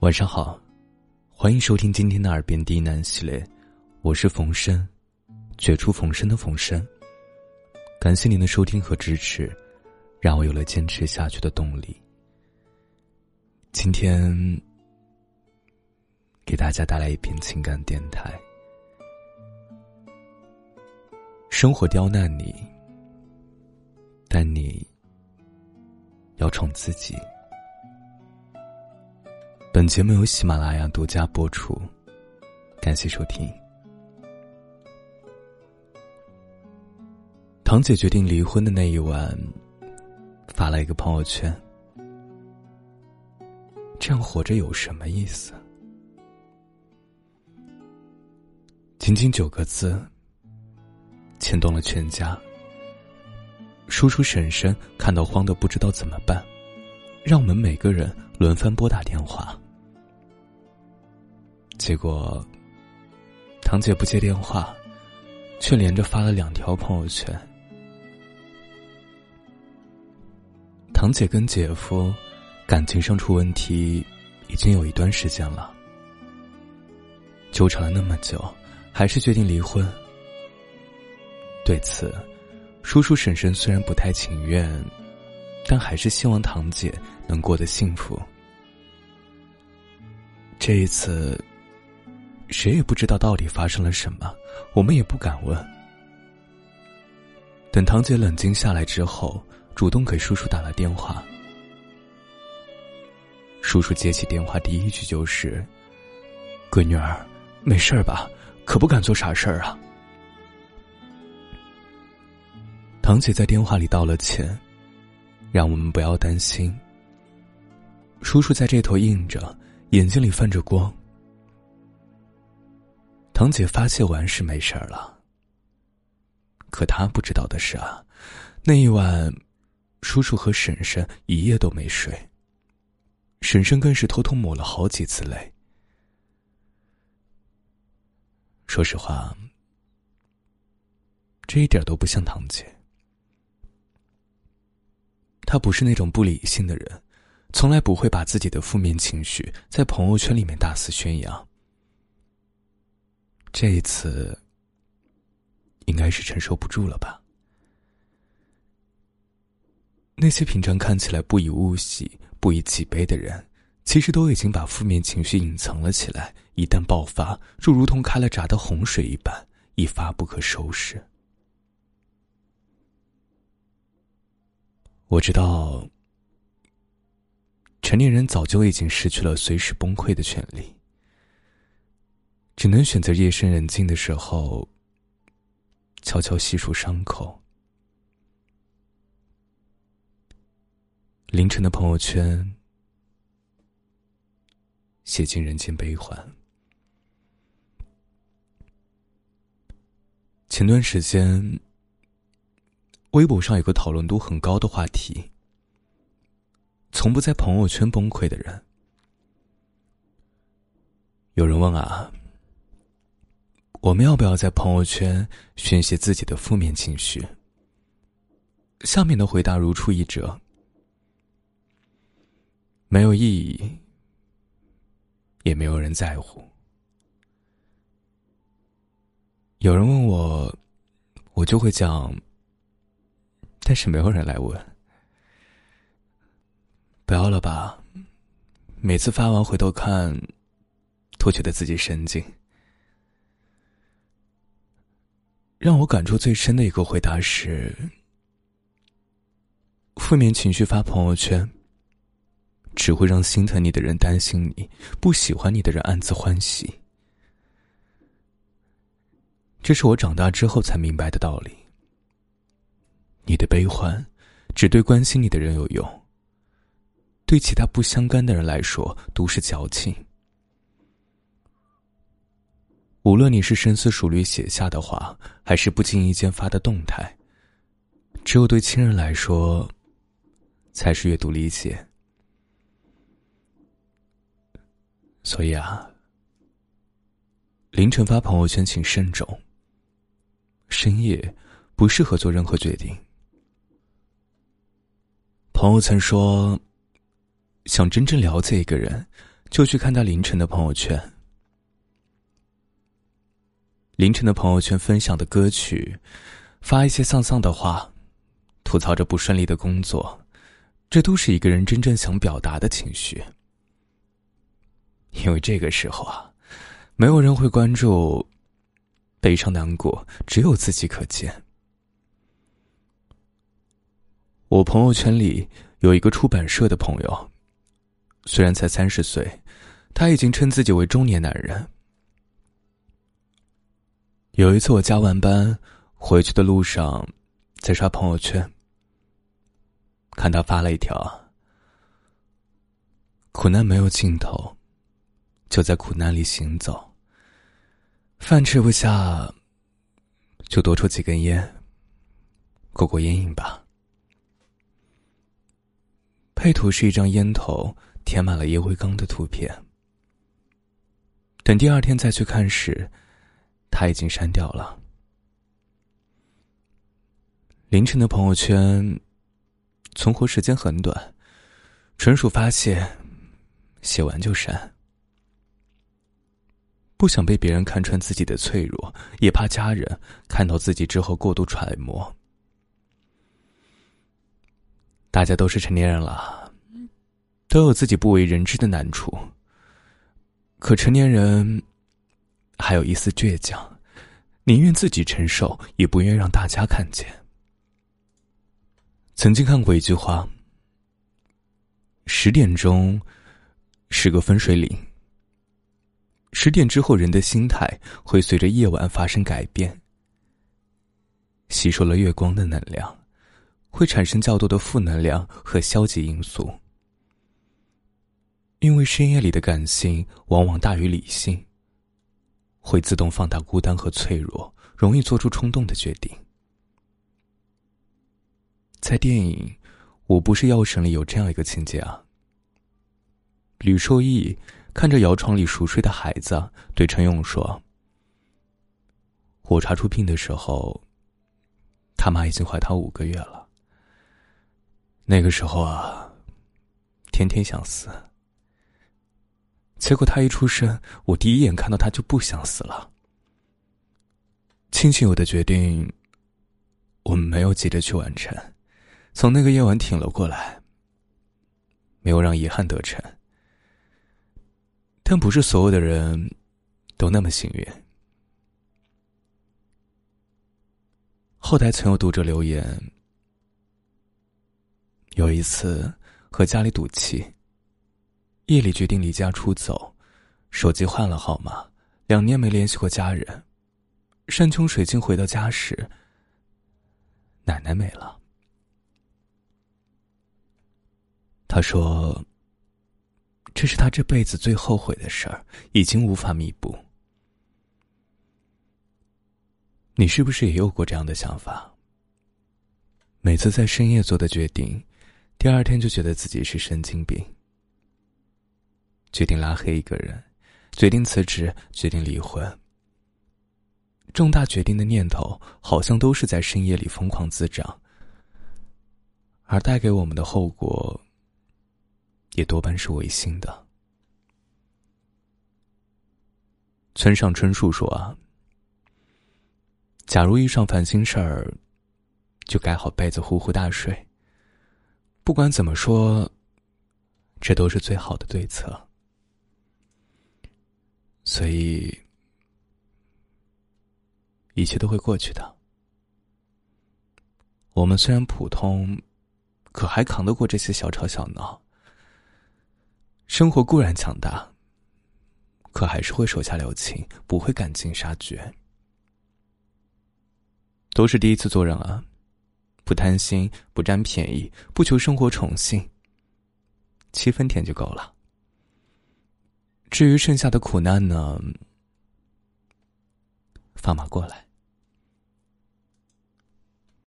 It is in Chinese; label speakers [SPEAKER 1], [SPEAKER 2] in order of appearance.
[SPEAKER 1] 晚上好，欢迎收听今天的耳边低喃系列，我是冯生，绝处逢生的冯生。感谢您的收听和支持，让我有了坚持下去的动力。今天给大家带来一篇情感电台。生活刁难你，但你要宠自己。本节目由喜马拉雅独家播出，感谢收听。堂姐决定离婚的那一晚，发了一个朋友圈：“这样活着有什么意思？”仅仅九个字，牵动了全家。叔叔婶婶看到慌的不知道怎么办，让我们每个人轮番拨打电话。结果，堂姐不接电话，却连着发了两条朋友圈。堂姐跟姐夫感情上出问题，已经有一段时间了，纠缠了那么久，还是决定离婚。对此，叔叔婶婶虽然不太情愿，但还是希望堂姐能过得幸福。这一次。谁也不知道到底发生了什么，我们也不敢问。等堂姐冷静下来之后，主动给叔叔打了电话。叔叔接起电话，第一句就是：“闺女儿，没事吧？可不敢做傻事儿啊。”堂姐在电话里道了歉，让我们不要担心。叔叔在这头应着，眼睛里泛着光。堂姐发泄完是没事儿了，可她不知道的是啊，那一晚，叔叔和婶婶一夜都没睡。婶婶更是偷偷抹了好几次泪。说实话，这一点都不像堂姐。她不是那种不理性的人，从来不会把自己的负面情绪在朋友圈里面大肆宣扬。这一次，应该是承受不住了吧？那些平常看起来不以物喜、不以己悲的人，其实都已经把负面情绪隐藏了起来。一旦爆发，就如同开了闸的洪水一般，一发不可收拾。我知道，成年人早就已经失去了随时崩溃的权利。只能选择夜深人静的时候，悄悄细数伤口。凌晨的朋友圈，写尽人间悲欢。前段时间，微博上有个讨论度很高的话题：从不在朋友圈崩溃的人。有人问啊。我们要不要在朋友圈宣泄自己的负面情绪？下面的回答如出一辙：没有意义，也没有人在乎。有人问我，我就会讲，但是没有人来问。不要了吧，每次发完回头看，都觉得自己神经。让我感触最深的一个回答是：负面情绪发朋友圈，只会让心疼你的人担心你，不喜欢你的人暗自欢喜。这是我长大之后才明白的道理。你的悲欢，只对关心你的人有用，对其他不相干的人来说都是矫情。无论你是深思熟虑写下的话，还是不经意间发的动态，只有对亲人来说，才是阅读理解。所以啊，凌晨发朋友圈请慎重。深夜不适合做任何决定。朋友曾说，想真正了解一个人，就去看他凌晨的朋友圈。凌晨的朋友圈分享的歌曲，发一些丧丧的话，吐槽着不顺利的工作，这都是一个人真正想表达的情绪。因为这个时候啊，没有人会关注悲伤难过，只有自己可见。我朋友圈里有一个出版社的朋友，虽然才三十岁，他已经称自己为中年男人。有一次我加完班回去的路上，在刷朋友圈，看他发了一条：“苦难没有尽头，就在苦难里行走。饭吃不下，就多抽几根烟，过过烟瘾吧。”配图是一张烟头填满了烟灰缸的图片。等第二天再去看时，他已经删掉了。凌晨的朋友圈，存活时间很短，纯属发泄，写完就删。不想被别人看穿自己的脆弱，也怕家人看到自己之后过度揣摩。大家都是成年人了，都有自己不为人知的难处。可成年人还有一丝倔强，宁愿自己承受，也不愿让大家看见。曾经看过一句话：“十点钟是个分水岭。十点之后，人的心态会随着夜晚发生改变，吸收了月光的能量。”会产生较多的负能量和消极因素，因为深夜里的感性往往大于理性，会自动放大孤单和脆弱，容易做出冲动的决定。在电影《我不是药神》里有这样一个情节啊，吕受益看着摇床里熟睡的孩子，对陈勇说：“我查出病的时候，他妈已经怀他五个月了。”那个时候啊，天天想死。结果他一出生，我第一眼看到他就不想死了。庆幸我的决定，我们没有急着去完成，从那个夜晚挺了过来，没有让遗憾得逞。但不是所有的人都那么幸运。后台曾有读者留言。有一次，和家里赌气，夜里决定离家出走，手机换了号码，两年没联系过家人，山穷水尽回到家时，奶奶没了。他说：“这是他这辈子最后悔的事儿，已经无法弥补。”你是不是也有过这样的想法？每次在深夜做的决定。第二天就觉得自己是神经病，决定拉黑一个人，决定辞职，决定离婚。重大决定的念头好像都是在深夜里疯狂滋长，而带给我们的后果也多半是违心的。村上春树说：“啊，假如遇上烦心事儿，就盖好被子，呼呼大睡。”不管怎么说，这都是最好的对策。所以，一切都会过去的。我们虽然普通，可还扛得过这些小吵小闹。生活固然强大，可还是会手下留情，不会赶尽杀绝。都是第一次做人啊。不贪心，不占便宜，不求生活宠幸，七分甜就够了。至于剩下的苦难呢，放马过来。